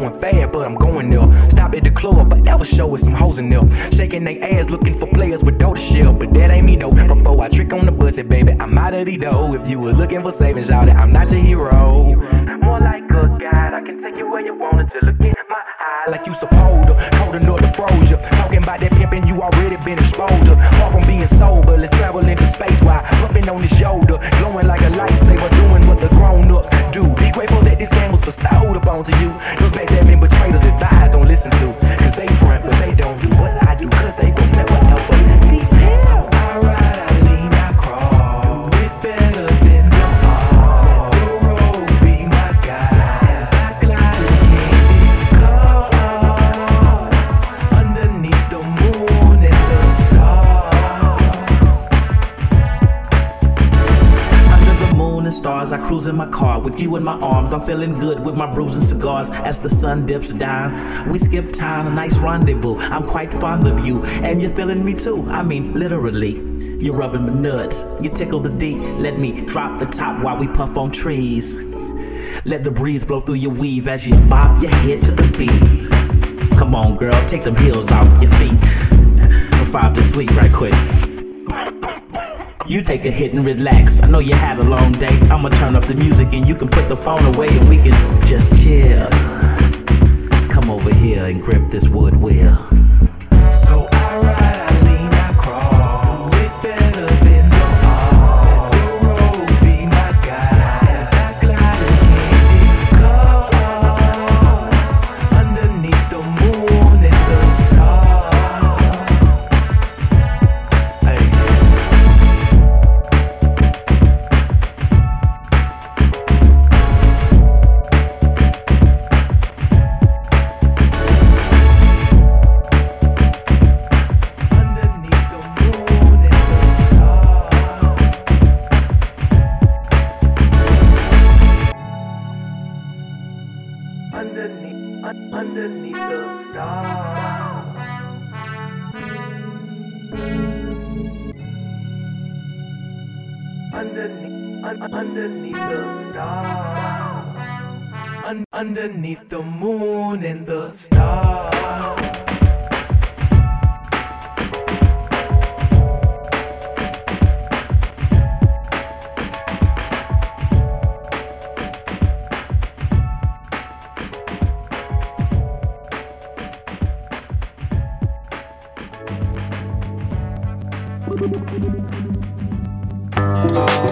going fast, but I'm going there. Stop at the club, but that was show with some hoes in there. Shaking they ass, looking for players with dough to shell. But that ain't me though. Before I trick on the bussy, baby, I'm out of the dough. If you were looking for savings, shout I'm not your hero. More like a guide, I can take you where you wanted to look in my eye like you supposed to. Cold enough to froze you. Talking about that pimping, you already been exposed to. Far from being sober, let's travel into space while puffing on his shoulder. Glowing like a lightsaber, doing what the grown ups do. Be grateful this game was bestowed upon to you. Those back that been betrayed us don't listen to. Cause they front, but they don't do what I do. Cause they will never I cruise in my car with you in my arms. I'm feeling good with my brews and cigars as the sun dips down. We skip town, a nice rendezvous. I'm quite fond of you, and you're feeling me too. I mean, literally. You're rubbing my nuts, you tickle the D. Let me drop the top while we puff on trees. Let the breeze blow through your weave as you bob your head to the beat. Come on, girl, take them heels off your feet. Five to sweet right quick. You take a hit and relax. I know you had a long day. I'ma turn up the music and you can put the phone away and we can just chill. Come over here and grip this wood wheel. Underneath, un- underneath the stars. Underneath, un- underneath the stars. Un- underneath the moon and the stars. Bye.